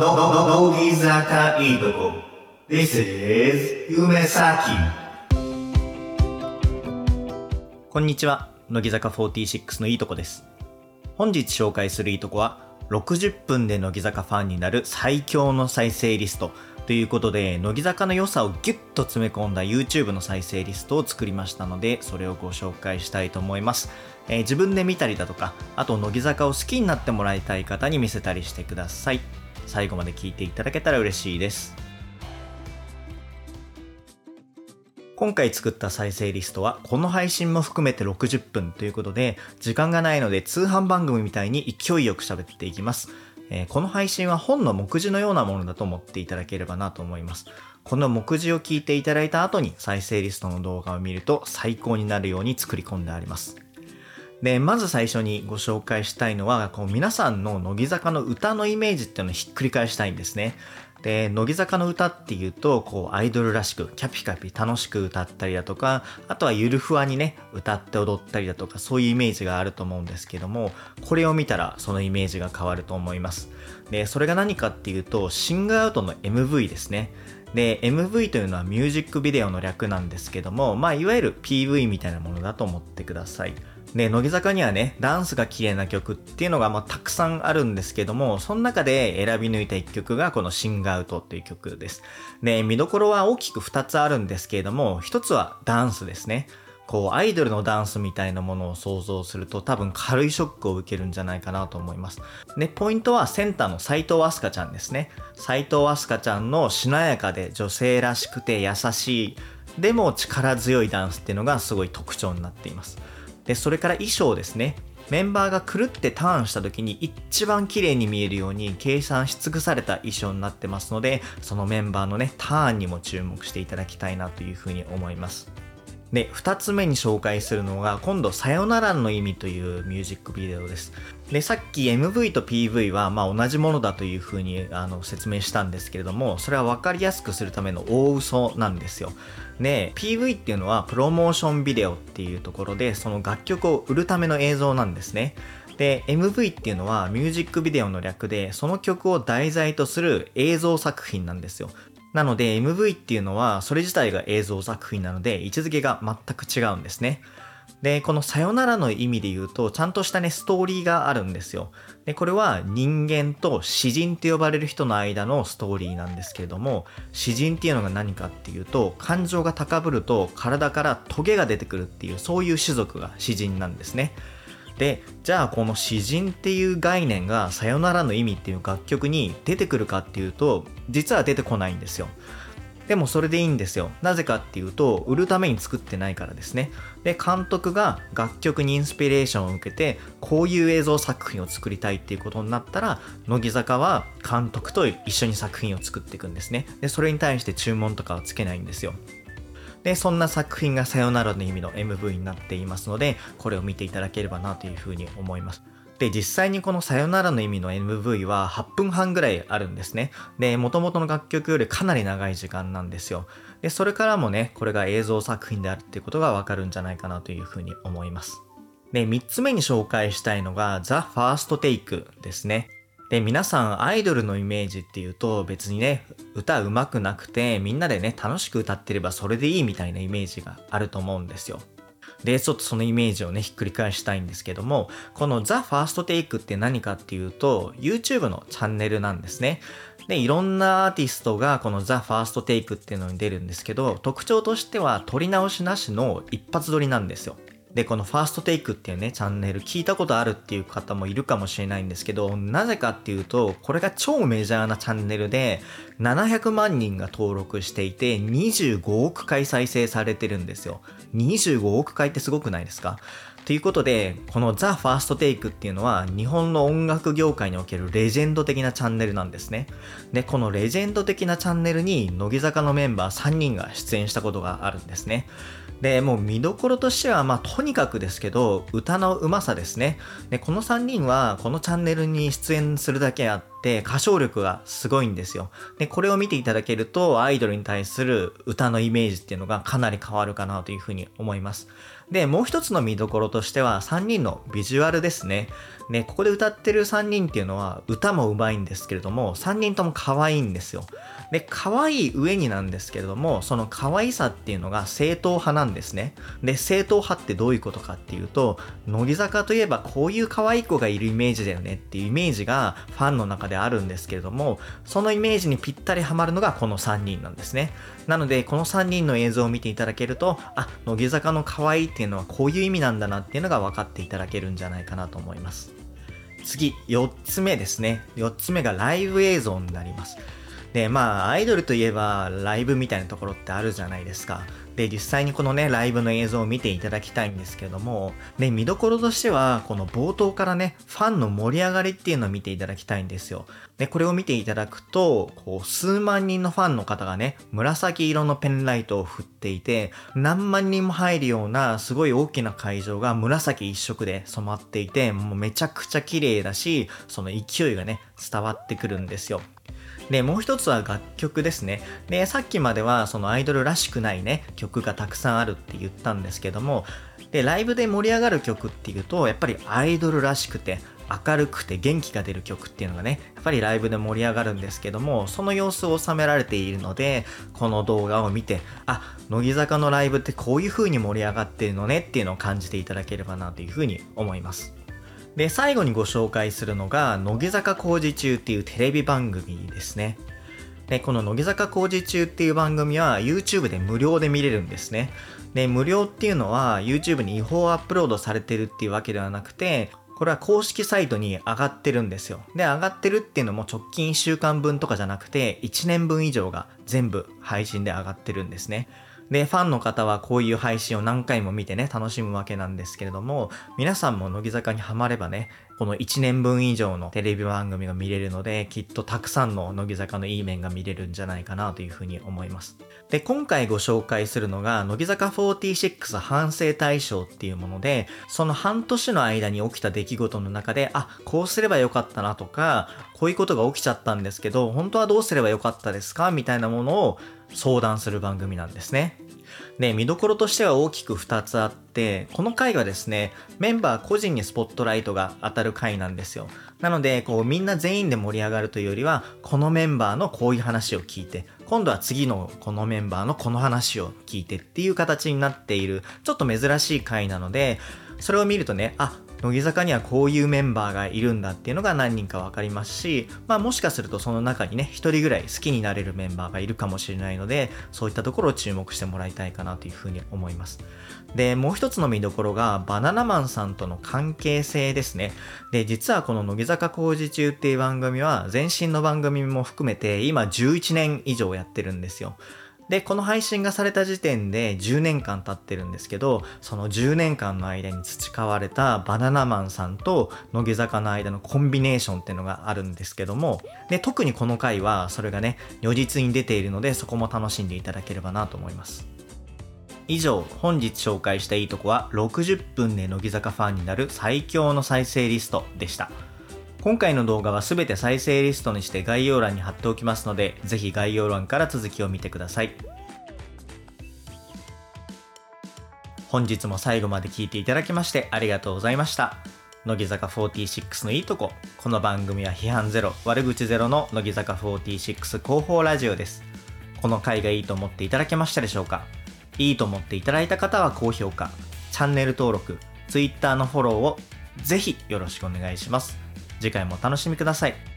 の、の、乃木坂いいとこ。This is 夢咲。こんにちは。乃木坂46のいいとこです。本日紹介するいいとこは、60分で乃木坂ファンになる最強の再生リストということで、乃木坂の良さをギュッと詰め込んだ YouTube の再生リストを作りましたので、それをご紹介したいと思います。えー自分で見たりだとか、あと乃木坂を好きになってもらいたい方に見せたりしてください。最後まで聞いていただけたら嬉しいです。今回作った再生リストはこの配信も含めて60分ということで時間がないので通販番組みたいに勢いよく喋っていきます、えーこの配信は本の目次のようなものだと思っていただければなと思います。この目次を聞いていただいた後に再生リストの動画を見ると最高になるように作り込んであります。で、まず最初にご紹介したいのは、こう皆さんの乃木坂の歌のイメージっていうのをひっくり返したいんですね。で、乃木坂の歌っていうと、こうアイドルらしく、キャピキャピ楽しく歌ったりだとか、あとはゆるふわにね、歌って踊ったりだとか、そういうイメージがあると思うんですけども、これを見たらそのイメージが変わると思います。で、それが何かっていうと、シングアウトの MV ですね。で、MV というのはミュージックビデオの略なんですけども、まあ、いわゆる PV みたいなものだと思ってください。で、乃木坂にはね、ダンスが綺麗な曲っていうのがまあたくさんあるんですけども、その中で選び抜いた1曲がこのシングアウトっていう曲です。で、見どころは大きく2つあるんですけれども、1つはダンスですね。こう、アイドルのダンスみたいなものを想像すると多分軽いショックを受けるんじゃないかなと思います。で、ポイントはセンターの斎藤飛鳥ちゃんですね。斎藤飛鳥ちゃんのしなやかで女性らしくて優しい、でも力強いダンスっていうのがすごい特徴になっています。で、それから衣装ですね。メンバーがくるってターンした時に一番綺麗に見えるように計算し尽くされた衣装になってますので、そのメンバーのね、ターンにも注目していただきたいなというふうに思います。で、二つ目に紹介するのが、今度、さよならの意味というミュージックビデオです。で、さっき MV と PV は、ま、同じものだというふうにあの説明したんですけれども、それは分かりやすくするための大嘘なんですよ。で、PV っていうのは、プロモーションビデオっていうところで、その楽曲を売るための映像なんですね。で、MV っていうのはミュージックビデオの略で、その曲を題材とする映像作品なんですよ。なので MV っていうのはそれ自体が映像作品なので位置づけが全く違うんですね。で、このさよならの意味で言うと、ちゃんとしたね、ストーリーがあるんですよ。で、これは人間と詩人って呼ばれる人の間のストーリーなんですけれども、詩人っていうのが何かっていうと、感情が高ぶると体からトゲが出てくるっていう、そういう種族が詩人なんですね。で、じゃあこの詩人っていう概念がさよならの意味っていう楽曲に出てくるかっていうと、実は出てこないんですよ。でもそれでいいんですよ。なぜかっていうと、売るために作ってないからですね。で、監督が楽曲にインスピレーションを受けて、こういう映像作品を作りたいっていうことになったら、乃木坂は監督と一緒に作品を作っていくんですね。で、それに対して注文とかはつけないんですよ。で、そんな作品がさよならの意味の MV になっていますので、これを見ていただければなというふうに思います。で、実際にこのさよならの意味の MV は8分半ぐらいあるんですね。で、元々の楽曲よりかなり長い時間なんですよ。で、それからもね、これが映像作品であるっていうことがわかるんじゃないかなというふうに思います。で、3つ目に紹介したいのが The First Take ですね。で、皆さんアイドルのイメージっていうと別にね、歌上手くなくてみんなでね、楽しく歌ってればそれでいいみたいなイメージがあると思うんですよ。で、ちょっとそのイメージをね、ひっくり返したいんですけども、この The First Take って何かっていうと、YouTube のチャンネルなんですね。で、いろんなアーティストがこの The First Take っていうのに出るんですけど、特徴としては撮り直しなしの一発撮りなんですよ。で、このファーストテイクっていうね、チャンネル聞いたことあるっていう方もいるかもしれないんですけど、なぜかっていうと、これが超メジャーなチャンネルで、700万人が登録していて、25億回再生されてるんですよ。25億回ってすごくないですか？ということで、この The First Take っていうのは日本の音楽業界におけるレジェンド的なチャンネルなんですね。で、このレジェンド的なチャンネルに乃木坂のメンバー3人が出演したことがあるんですね。で、もう見どころとしては、まあとにかくですけど、歌のうまさですね。で、この3人はこのチャンネルに出演するだけあって、歌唱力がすごいんですよ。で、これを見ていただけると、アイドルに対する歌のイメージっていうのがかなり変わるかなというふうに思います。で、もう一つの見どころとしては3人のビジュアルですね。ね、ここで歌ってる3人っていうのは歌も上手いんですけれども、3人とも可愛いんですよ。で、可愛い上になんですけれども、その可愛さっていうのが正統派なんですね。で、正統派ってどういうことかっていうと、乃木坂といえばこういう可愛い子がいるイメージだよねっていうイメージがファンの中であるんですけれども、そのイメージにぴったりハマるのがこの3人なんですね。なので、この3人の映像を見ていただけると、あ、乃木坂の可愛いっていうのはこういう意味なんだなっていうのが分かっていただけるんじゃないかなと思います。次、4つ目ですね。4つ目がライブ映像になります。で、まあ、アイドルといえばライブみたいなところってあるじゃないですか。で、実際にこのね、ライブの映像を見ていただきたいんですけども、ね、見どころとしては、この冒頭からね、ファンの盛り上がりっていうのを見ていただきたいんですよ。で、これを見ていただくと、こう、数万人のファンの方がね、紫色のペンライトを振っていて、何万人も入るような、すごい大きな会場が紫一色で染まっていて、もうめちゃくちゃ綺麗だし、その勢いがね、伝わってくるんですよ。で、もう一つは楽曲ですね。で、さっきまではそのアイドルらしくないね、曲がたくさんあるって言ったんですけども、で、ライブで盛り上がる曲っていうと、やっぱりアイドルらしくて、明るくて元気が出る曲っていうのがね、やっぱりライブで盛り上がるんですけども、その様子を収められているので、この動画を見て、あ、乃木坂のライブってこういう風に盛り上がってるのねっていうのを感じていただければなという風に思います。で、最後にご紹介するのが、乃木坂工事中っていうテレビ番組ですね。で、この乃木坂工事中っていう番組は YouTube で無料で見れるんですね。で、無料っていうのは YouTube に違法アップロードされてるっていうわけではなくて、これは公式サイトに上がってるんですよ。で、上がってるっていうのも直近1週間分とかじゃなくて、1年分以上が全部配信で上がってるんですね。で、ファンの方はこういう配信を何回も見てね、楽しむわけなんですけれども、皆さんも乃木坂にハマればね、この1年分以上のテレビ番組が見れるので、きっとたくさんの乃木坂のいい面が見れるんじゃないかなというふうに思います。で、今回ご紹介するのが、乃木坂46反省大賞っていうもので、その半年の間に起きた出来事の中で、あ、こうすればよかったなとか、こういうことが起きちゃったんですけど、本当はどうすればよかったですかみたいなものを相談する番組なんですね。で、見どころとしては大きく2つあって、この回はですね、メンバー個人にスポットライトが当たる回なんですよ。なので、こうみんな全員で盛り上がるというよりは、このメンバーのこういう話を聞いて、今度は次のこのメンバーのこの話を聞いてっていう形になっている、ちょっと珍しい回なので、それを見るとね、あ、乃木坂にはこういうメンバーがいるんだっていうのが何人かわかりますし、まあもしかするとその中にね、一人ぐらい好きになれるメンバーがいるかもしれないので、そういったところを注目してもらいたいかなというふうに思います。で、もう一つの見どころが、バナナマンさんとの関係性ですね。で、実はこの乃木坂工事中っていう番組は、前身の番組も含めて今11年以上やってるんですよ。で、この配信がされた時点で10年間経ってるんですけど、その10年間の間に培われたバナナマンさんと乃木坂の間のコンビネーションっていうのがあるんですけども、で、特にこの回はそれがね、如実に出ているので、そこも楽しんでいただければなと思います。以上、本日紹介したいいとこは60分で乃木坂ファンになる最強の再生リストでした。今回の動画は全て再生リストにして概要欄に貼っておきますので、ぜひ概要欄から続きを見てください。本日も最後まで聞いていただきましてありがとうございました。乃木坂46のいいとこ。この番組は批判ゼロ、悪口ゼロの乃木坂46広報ラジオです。この回がいいと思っていただけましたでしょうか？いいと思っていただいた方は高評価、チャンネル登録、Twitter のフォローをぜひよろしくお願いします。次回もお楽しみください。